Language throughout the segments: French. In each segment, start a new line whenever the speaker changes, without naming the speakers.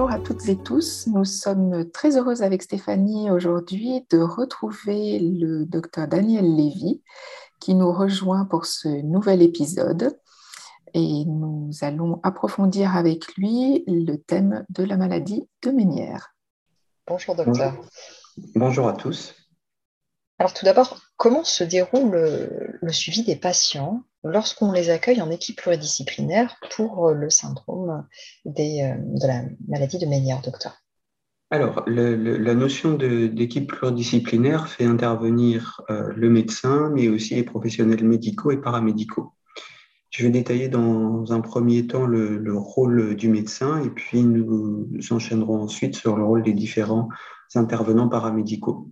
Bonjour à toutes et tous. Nous sommes très heureuses avec Stéphanie aujourd'hui de retrouver le docteur Daniel Lévy qui nous rejoint pour ce nouvel épisode. Et nous allons approfondir avec lui le thème de la maladie de Ménière.
Bonjour docteur.
Bonjour, à tous.
Alors tout d'abord, comment se déroule le suivi des patients? Lorsqu'on les accueille en équipe pluridisciplinaire pour euh, le syndrome euh, de la maladie de Ménière, docteur
alors, la notion d'équipe pluridisciplinaire fait intervenir euh, le médecin, mais aussi les professionnels médicaux et paramédicaux. Je vais détailler dans un premier temps le, rôle du médecin et puis nous enchaînerons ensuite sur le rôle des différents intervenants paramédicaux.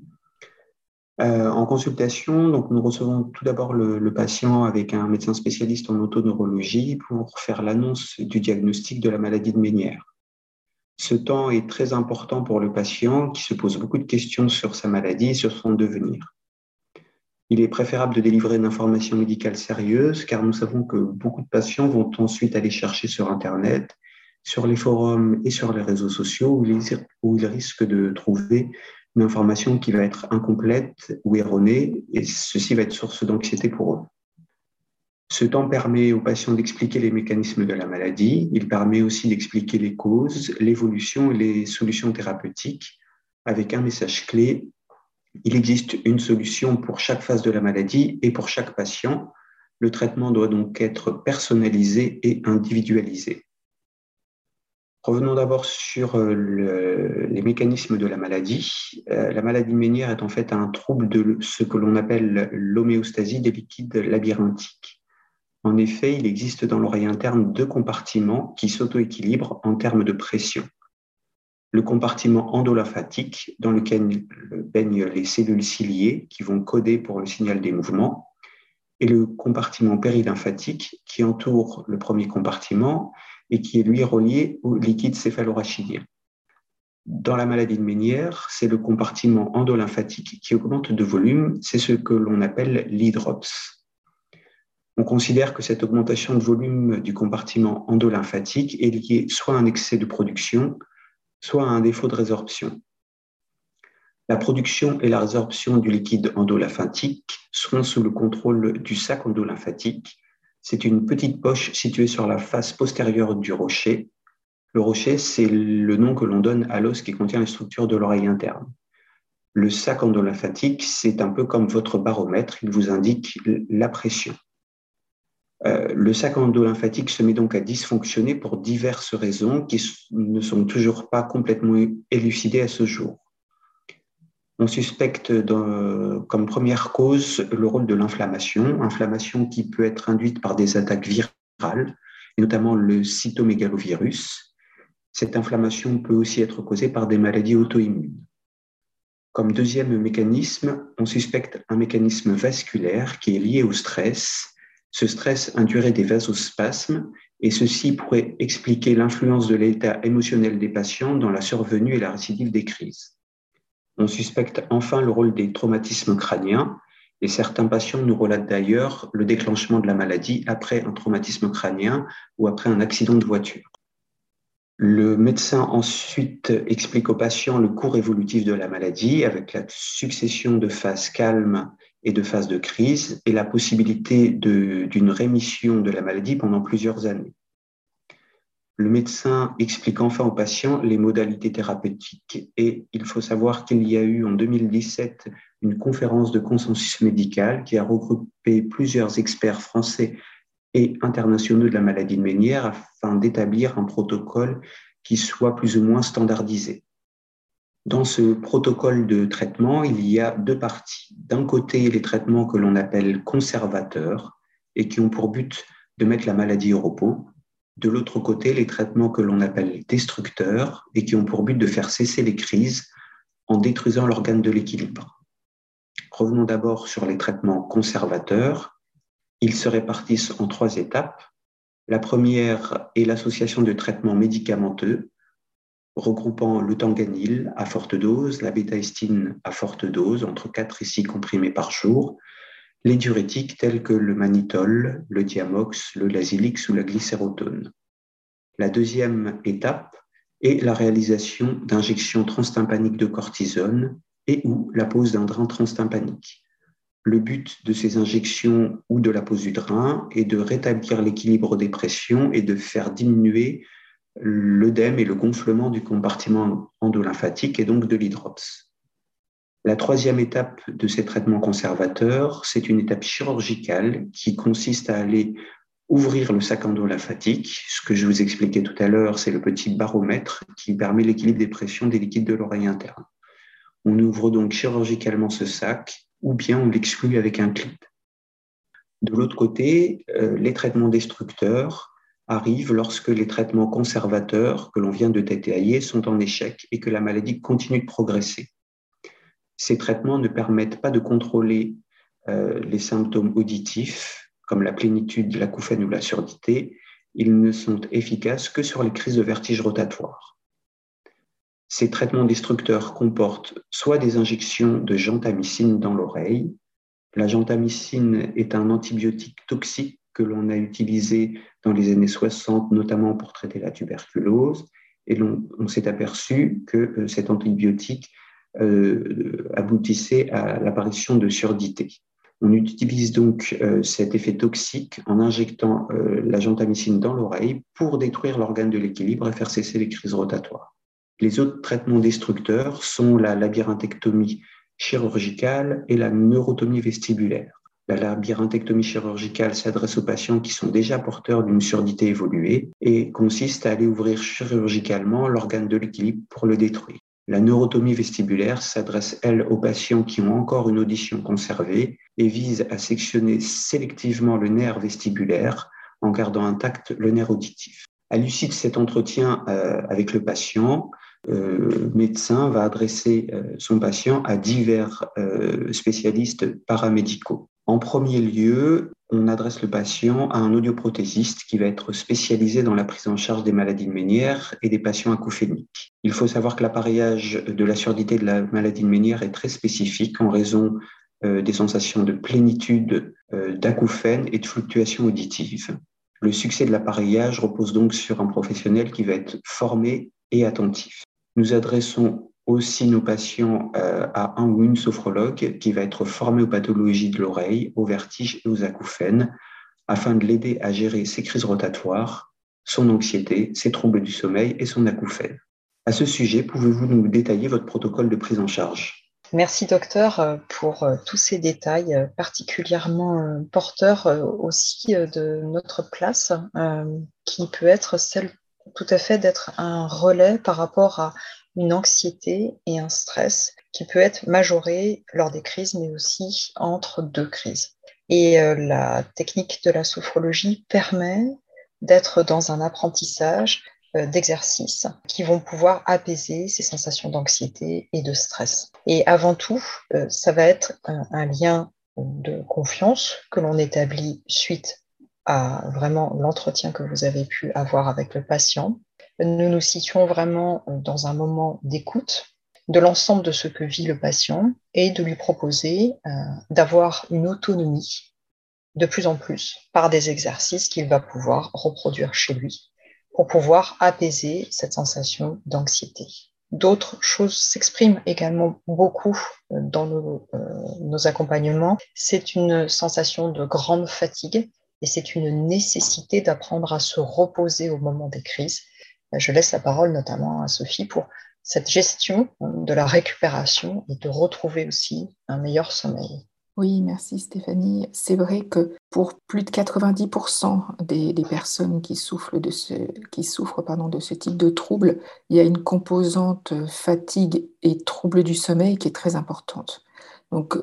Euh, en consultation, donc nous recevons tout d'abord le, patient avec un médecin spécialiste en autoneurologie pour faire l'annonce du diagnostic de la maladie de Ménière. Ce temps est très important pour le patient qui se pose beaucoup de questions sur sa maladie et sur son devenir. Il est préférable de délivrer une information médicale sérieuse car nous savons que beaucoup de patients vont ensuite aller chercher sur Internet, sur les forums et sur les réseaux sociaux où ils risquent de trouver une information qui va être incomplète ou erronée, et ceci va être source d'anxiété pour eux. Ce temps permet aux patients d'expliquer les mécanismes de la maladie, il permet aussi d'expliquer les causes, l'évolution et les solutions thérapeutiques avec un message clé. Il existe une solution pour chaque phase de la maladie et pour chaque patient. Le traitement doit donc être personnalisé et individualisé. Revenons d'abord sur euh, les mécanismes de la maladie. Euh, la maladie ménière est en fait un trouble de ce que l'on appelle l'homéostasie des liquides labyrinthiques. En effet, il existe dans l'oreille interne deux compartiments qui s'auto-équilibrent en termes de pression. Le compartiment endolymphatique, dans lequel baignent les cellules ciliées qui vont coder pour le signal des mouvements, et le compartiment périlymphatique qui entoure le premier compartiment et qui est lui relié au liquide céphalorachidien. Dans la maladie de Ménière, c'est le compartiment endolymphatique qui augmente de volume, c'est ce que l'on appelle l'hydrops. On considère que cette augmentation de volume du compartiment endolymphatique est liée soit à un excès de production, soit à un défaut de résorption. La production et la résorption du liquide endolymphatique sont sous le contrôle du sac endolymphatique c'est une petite poche située sur la face postérieure du rocher. Le rocher, c'est le nom que l'on donne à l'os qui contient les structures de l'oreille interne. Le sac endolymphatique, c'est un peu comme votre baromètre, il vous indique la pression. Euh, le sac endolymphatique se met donc à dysfonctionner pour diverses raisons qui ne sont toujours pas complètement élucidées à ce jour. On suspecte comme première cause le rôle de l'inflammation, inflammation qui peut être induite par des attaques virales, notamment le cytomégalovirus. Cette inflammation peut aussi être causée par des maladies auto-immunes. Comme deuxième mécanisme, on suspecte un mécanisme vasculaire qui est lié au stress. Ce stress induirait des vasospasmes et ceci pourrait expliquer l'influence de l'état émotionnel des patients dans la survenue et la récidive des crises. On suspecte enfin le rôle des traumatismes crâniens et certains patients nous relatent d'ailleurs le déclenchement de la maladie après un traumatisme crânien ou après un accident de voiture. Le médecin ensuite explique aux patients le cours évolutif de la maladie avec la succession de phases calmes et de phases de crise et la possibilité d'une rémission de la maladie pendant plusieurs années. Le médecin explique enfin aux patients les modalités thérapeutiques et il faut savoir qu'il y a eu en 2017 une conférence de consensus médical qui a regroupé plusieurs experts français et internationaux de la maladie de Ménière afin d'établir un protocole qui soit plus ou moins standardisé. Dans ce protocole de traitement, il y a deux parties. D'un côté, les traitements que l'on appelle conservateurs et qui ont pour but de mettre la maladie au repos, de l'autre côté, les traitements que l'on appelle destructeurs et qui ont pour but de faire cesser les crises en détruisant l'organe de l'équilibre. Revenons d'abord sur les traitements conservateurs. Ils se répartissent en trois étapes. La première est l'association de traitements médicamenteux regroupant le tanganil à forte dose, la bétaïstine à forte dose, entre 4 et 6 comprimés par jour, les diurétiques tels que le manitol, le diamox, le lasilix ou la glycérotone. La deuxième étape et la réalisation d'injections transtympaniques de cortisone et ou la pose d'un drain transtympanique. Le but de ces injections ou de la pose du drain est de rétablir l'équilibre des pressions et de faire diminuer l'œdème et le gonflement du compartiment endolymphatique et donc de l'hydrops. La troisième étape de ces traitements conservateurs, c'est une étape chirurgicale qui consiste à aller ouvrir le sac endolymphatique. Ce que je vous expliquais tout à l'heure, c'est le petit baromètre qui permet l'équilibre des pressions des liquides de l'oreille interne. On ouvre donc chirurgicalement ce sac ou bien on l'exclut avec un clip. De l'autre côté, euh, les traitements destructeurs arrivent lorsque les traitements conservateurs que l'on vient de détailler sont en échec et que la maladie continue de progresser. Ces traitements ne permettent pas de contrôler euh, les symptômes auditifs comme la plénitude, l'acouphène ou la surdité. Ils ne sont efficaces que sur les crises de vertige rotatoire. Ces traitements destructeurs comportent soit des injections de gentamicine dans l'oreille. La gentamicine est un antibiotique toxique que l'on a utilisé dans les années 60, notamment pour traiter la tuberculose. Et on, s'est aperçu que euh, cet antibiotique aboutissait à l'apparition de surdité. On utilise donc euh, cet effet toxique en injectant la gentamicine dans l'oreille pour détruire l'organe de l'équilibre et faire cesser les crises rotatoires. Les autres traitements destructeurs sont la labyrinthectomie chirurgicale et la neurotomie vestibulaire. La labyrinthectomie chirurgicale s'adresse aux patients qui sont déjà porteurs d'une surdité évoluée et consiste à aller ouvrir chirurgicalement l'organe de l'équilibre pour le détruire. La neurotomie vestibulaire s'adresse, elle, aux patients qui ont encore une audition conservée et vise à sectionner sélectivement le nerf vestibulaire en gardant intact le nerf auditif. À l'issue de cet entretien euh, avec le patient, euh, médecin va adresser euh, son patient à divers spécialistes paramédicaux. En premier lieu, on adresse le patient à un audioprothésiste qui va être spécialisé dans la prise en charge des maladies de Ménière et des patients acouphéniques. Il faut savoir que l'appareillage de la surdité de la maladie de Ménière est très spécifique en raison des sensations de plénitude, d'acouphènes et de fluctuations auditives. Le succès de l'appareillage repose donc sur un professionnel qui va être formé et attentif. Nous adressons aussi nos patients euh, à un ou une sophrologue qui va être formé aux pathologies de l'oreille, aux vertiges et aux acouphènes, afin de l'aider à gérer ses crises rotatoires, son anxiété, ses troubles du sommeil et son acouphène. À ce sujet, pouvez-vous nous détailler votre protocole de prise en charge?
Merci docteur euh, pour euh, tous ces détails particulièrement porteurs aussi de notre place qui peut être celle tout à fait d'être un relais par rapport à une anxiété et un stress qui peut être majoré lors des crises, mais aussi entre deux crises. Et euh, la technique de la sophrologie permet d'être dans un apprentissage euh, d'exercices qui vont pouvoir apaiser ces sensations d'anxiété et de stress. Et avant tout, euh, ça va être un lien de confiance que l'on établit suite à vraiment l'entretien que vous avez pu avoir avec le patient. Nous nous situons vraiment dans un moment d'écoute de l'ensemble de ce que vit le patient et de lui proposer euh, d'avoir une autonomie de plus en plus par des exercices qu'il va pouvoir reproduire chez lui pour pouvoir apaiser cette sensation d'anxiété. D'autres choses s'expriment également beaucoup dans nos, euh, nos accompagnements. C'est une sensation de grande fatigue et c'est une nécessité d'apprendre à se reposer au moment des crises. Je laisse la parole notamment à Sophie pour cette gestion de la récupération et de retrouver aussi un meilleur sommeil.
Oui, merci Stéphanie. C'est vrai que pour plus de 90% des, personnes qui souffrent, de ce, qui pardon, de ce type de troubles, il y a une composante fatigue et trouble du sommeil qui est très importante. Donc,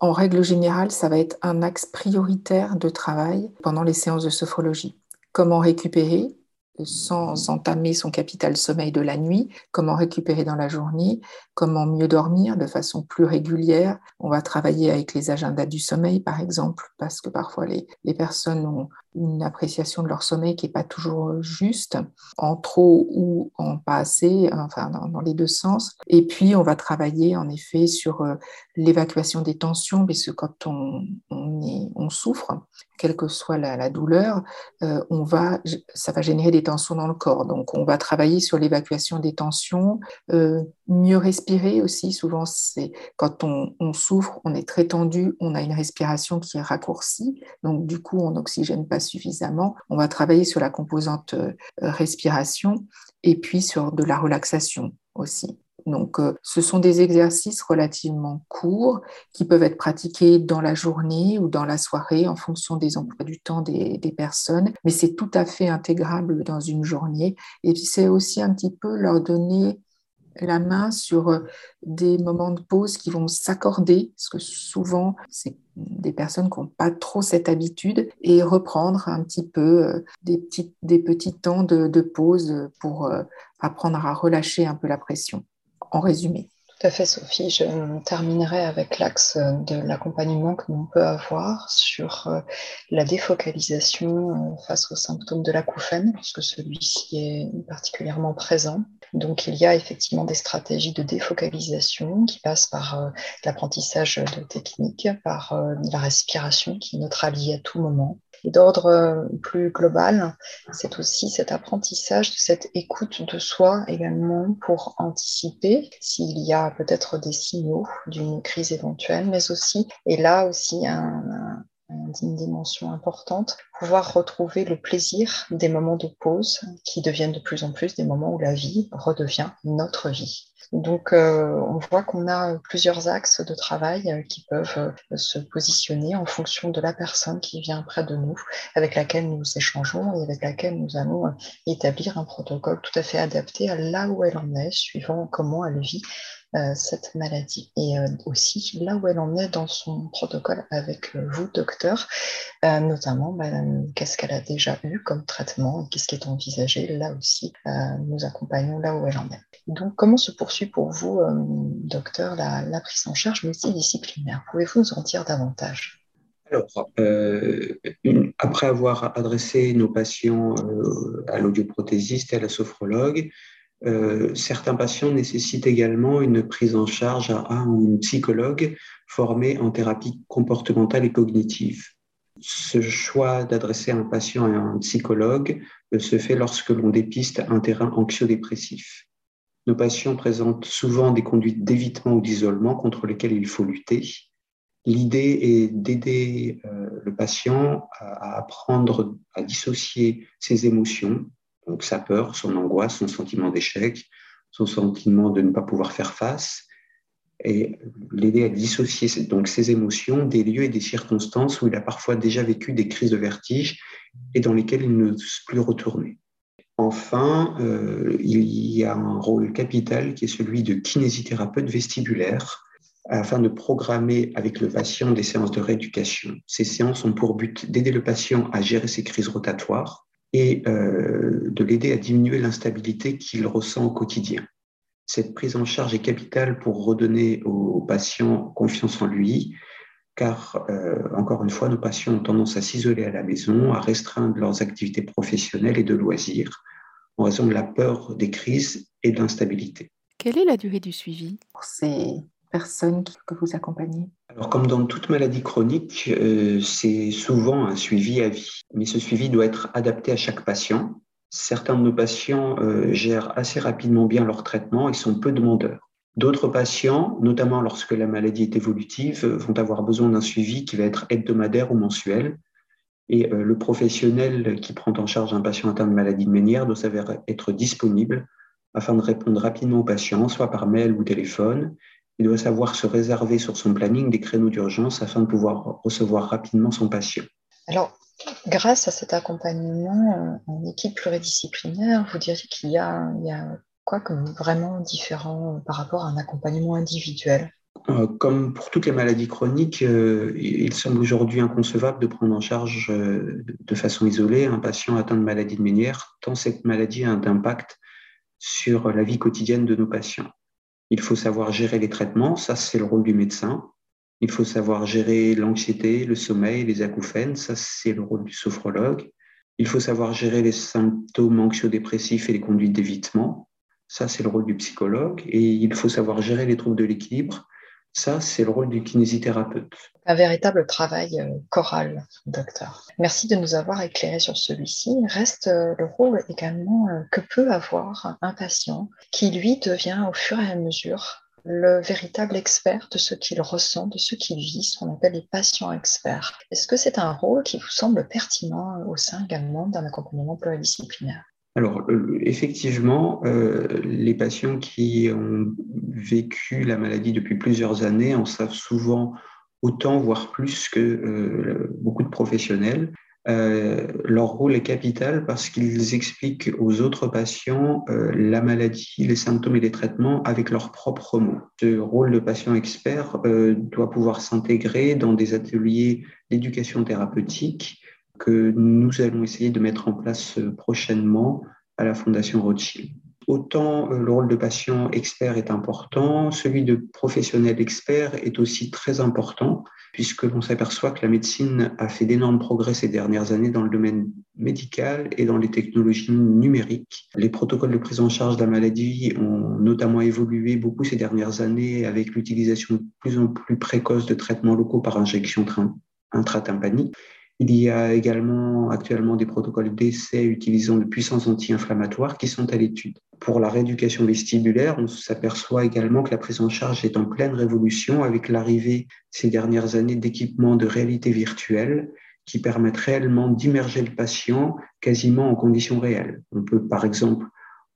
en règle générale, ça va être un axe prioritaire de travail pendant les séances de sophrologie. Comment récupérer? Sans entamer son capital sommeil de la nuit, comment récupérer dans la journée, comment mieux dormir de façon plus régulière. On va travailler avec les agendas du sommeil, par exemple, parce que parfois les, personnes ont une appréciation de leur sommeil qui n'est pas toujours juste, en trop ou en pas assez, enfin dans, les deux sens. Et puis, on va travailler en effet sur euh, l'évacuation des tensions, parce que quand on, on, souffre, quelle que soit la, douleur, euh, on va, ça va générer des tensions dans le corps. Donc, on va travailler sur l'évacuation des tensions, euh, mieux respirer aussi. Souvent, c'est quand on, souffre, on est très tendu, on a une respiration qui est raccourcie. Donc, du coup, on n'oxygène pas suffisamment. On va travailler sur la composante euh, respiration et puis sur de la relaxation aussi. Donc, euh, ce sont des exercices relativement courts qui peuvent être pratiqués dans la journée ou dans la soirée en fonction des emplois du temps des, personnes, mais c'est tout à fait intégrable dans une journée. Et c'est aussi un petit peu leur donner la main sur euh, des moments de pause qui vont s'accorder, parce que souvent, c'est des personnes qui n'ont pas trop cette habitude, et reprendre un petit peu euh, des petits, des petits temps de, de pause pour apprendre à relâcher un peu la pression en résumé.
Tout à fait, Sophie. Je terminerai avec l'axe de l'accompagnement que l'on peut avoir sur euh, la défocalisation euh, face aux symptômes de l'acouphène, puisque celui-ci est particulièrement présent. Donc, il y a effectivement des stratégies de défocalisation qui passent par euh, l'apprentissage de techniques, par la respiration qui est notre allié à tout moment, et d'ordre euh, plus global, c'est aussi cet apprentissage cette écoute de soi également pour anticiper s'il y a peut-être des signaux d'une crise éventuelle, mais aussi, et là aussi un, une dimension importante, pouvoir retrouver le plaisir des moments de pause qui deviennent de plus en plus des moments où la vie redevient notre vie. Donc, euh, on voit qu'on a plusieurs axes de travail euh, qui peuvent euh, se positionner en fonction de la personne qui vient près de nous, avec laquelle nous échangeons et avec laquelle nous allons établir un protocole tout à fait adapté à là où elle en est, suivant comment elle vit cette maladie. Et aussi là où elle en est dans son protocole avec vous, docteur, notamment bah, qu'est-ce qu'elle a déjà eu comme traitement et qu'est-ce qui est envisagé. Là aussi, nous accompagnons là où elle en est. Donc, comment se poursuit pour vous, docteur, la, prise en charge multidisciplinaire? Pouvez-vous nous en dire davantage?
Alors, après avoir adressé nos patients à l'audioprothésiste et à la sophrologue, euh, certains patients nécessitent également une prise en charge à un psychologue formé en thérapie comportementale et cognitive. Ce choix d'adresser un patient à un psychologue se fait lorsque l'on dépiste un terrain anxio-dépressif. Nos patients présentent souvent des conduites d'évitement ou d'isolement contre lesquelles il faut lutter. L'idée est d'aider euh, le patient à apprendre à dissocier ses émotions donc sa peur, son angoisse, son sentiment d'échec, son sentiment de ne pas pouvoir faire face, et l'aider à dissocier donc ses émotions des lieux et des circonstances où il a parfois déjà vécu des crises de vertige et dans lesquelles il ne peut plus retourner. Enfin, euh, il y a un rôle capital qui est celui de kinésithérapeute vestibulaire afin de programmer avec le patient des séances de rééducation. Ces séances ont pour but d'aider le patient à gérer ses crises rotatoires, et euh, de l'aider à diminuer l'instabilité qu'il ressent au quotidien. Cette prise en charge est capitale pour redonner aux patients confiance en lui, car, euh, encore une fois, nos patients ont tendance à s'isoler à la maison, à restreindre leurs activités professionnelles et de loisirs en raison de la peur des crises et de l'instabilité.
Quelle est la durée du suivi pour ces personnes que vous accompagnez?
Alors, comme dans toute maladie chronique, euh, c'est souvent un suivi à vie, mais ce suivi doit être adapté à chaque patient. Certains de nos patients euh, gèrent assez rapidement bien leur traitement et sont peu demandeurs. D'autres patients, notamment lorsque la maladie est évolutive, vont avoir besoin d'un suivi qui va être hebdomadaire ou mensuel. Et euh, le professionnel qui prend en charge un patient atteint de maladie de Ménière doit s'avérer être disponible afin de répondre rapidement aux patients, soit par mail ou téléphone, il doit savoir se réserver sur son planning des créneaux d'urgence afin de pouvoir recevoir rapidement son patient.
Alors, grâce à cet accompagnement euh, en équipe pluridisciplinaire, vous diriez qu'il y, a, quoi comme vraiment différent par rapport à un accompagnement individuel?
Euh, comme pour toutes les maladies chroniques, euh, il semble aujourd'hui inconcevable de prendre en charge de façon isolée un patient atteint de maladie de Ménière, tant cette maladie a un impact sur la vie quotidienne de nos patients. Il faut savoir gérer les traitements, ça c'est le rôle du médecin. Il faut savoir gérer l'anxiété, le sommeil, les acouphènes. Ça, c'est le rôle du sophrologue. Il faut savoir gérer les symptômes anxio-dépressifs et les conduites d'évitement. Ça, c'est le rôle du psychologue. Et il faut savoir gérer les troubles de l'équilibre. Ça, c'est le rôle du kinésithérapeute.
Un véritable travail euh, choral, docteur. Merci de nous avoir éclairé sur celui-ci. Reste euh, le rôle également euh, que peut avoir un patient qui, lui, devient au fur et à mesure le véritable expert de ce qu'il ressent, de ce qu'il vit, ce qu'on appelle les patients experts. Est-ce que c'est un rôle qui vous semble pertinent au sein également d'un accompagnement pluridisciplinaire?
Alors, effectivement, euh, les patients qui ont vécu la maladie depuis plusieurs années en savent souvent autant, voire plus que euh, beaucoup de professionnels. Euh, leur rôle est capital parce qu'ils expliquent aux autres patients la maladie, les symptômes et les traitements avec leurs propres mots. Ce rôle de patient expert doit pouvoir s'intégrer dans des ateliers d'éducation thérapeutique que nous allons essayer de mettre en place euh, prochainement à la Fondation Rothschild. Autant euh, le rôle de patient expert est important, celui de professionnel expert est aussi très important, puisque l'on s'aperçoit que la médecine a fait d'énormes progrès ces dernières années dans le domaine médical et dans les technologies numériques. Les protocoles de prise en charge de la maladie ont notamment évolué beaucoup ces dernières années avec l'utilisation de plus en plus précoce de traitements locaux par injection intratympanique il y a également actuellement des protocoles d'essai utilisant de puissances anti-inflammatoires qui sont à l'étude. Pour la rééducation vestibulaire, on s'aperçoit également que la prise en charge est en pleine révolution avec l'arrivée ces dernières années d'équipements de réalité virtuelle qui permettent réellement d'immerger le patient quasiment en conditions réelles. On peut par exemple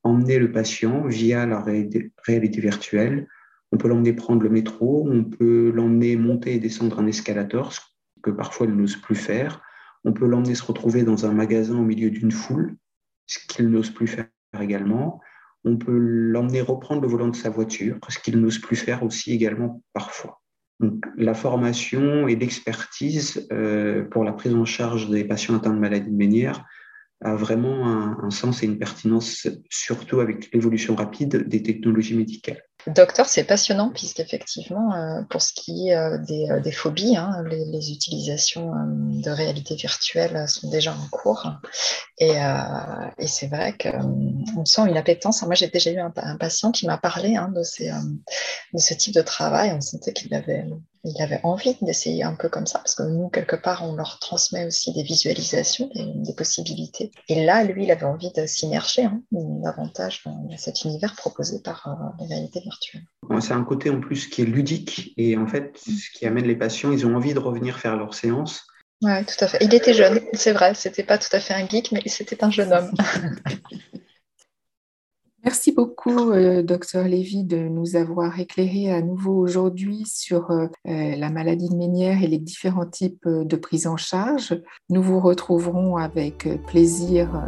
emmener le patient via la réalité virtuelle, on peut l'emmener prendre le métro, on peut l'emmener monter et descendre un escalator, que parfois il n'ose plus faire. On peut l'emmener se retrouver dans un magasin au milieu d'une foule, ce qu'il n'ose plus faire également. On peut l'emmener reprendre le volant de sa voiture, ce qu'il n'ose plus faire aussi également parfois. Donc, la formation et l'expertise euh, pour la prise en charge des patients atteints de maladies de Ménière a vraiment un, sens et une pertinence, surtout avec l'évolution rapide des technologies médicales.
Docteur, c'est passionnant puisqu'effectivement, euh, pour ce qui est euh, euh, des, phobies, hein, les, utilisations de réalité virtuelle sont déjà en cours. Et, c'est vrai qu'on sent une appétence. Moi, j'ai déjà eu un, patient qui m'a parlé hein, de, de ce type de travail. On sentait qu'il avait il avait envie d'essayer un peu comme ça, parce que nous, quelque part, on leur transmet aussi des visualisations, des, possibilités. Et là, lui, il avait envie de s'immerger hein, davantage dans cet univers proposé par euh, la réalité virtuelle.
C'est un côté en plus qui est ludique, et en fait, ce qui amène les patients, ils ont envie de revenir faire leur séance.
Oui, tout à fait. Il était jeune, c'est vrai, c'était pas tout à fait un geek, mais c'était un jeune homme.
Merci beaucoup, euh, docteur Lévy, de nous avoir éclairé à nouveau aujourd'hui sur euh, euh, la maladie de Ménière et les différents types de prise en charge. Nous vous retrouverons avec plaisir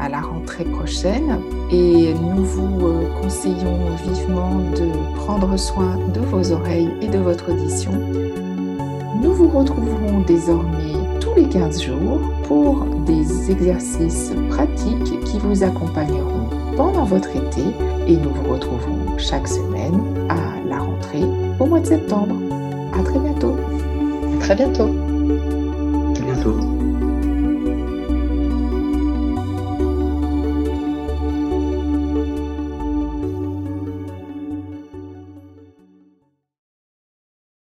à la rentrée prochaine et nous vous conseillons vivement de prendre soin de vos oreilles et de votre audition. Nous vous retrouverons désormais tous les 15 jours pour des exercices pratiques qui vous accompagneront pendant votre été et nous vous retrouverons chaque semaine à la rentrée au mois de septembre. À très bientôt.
très bientôt.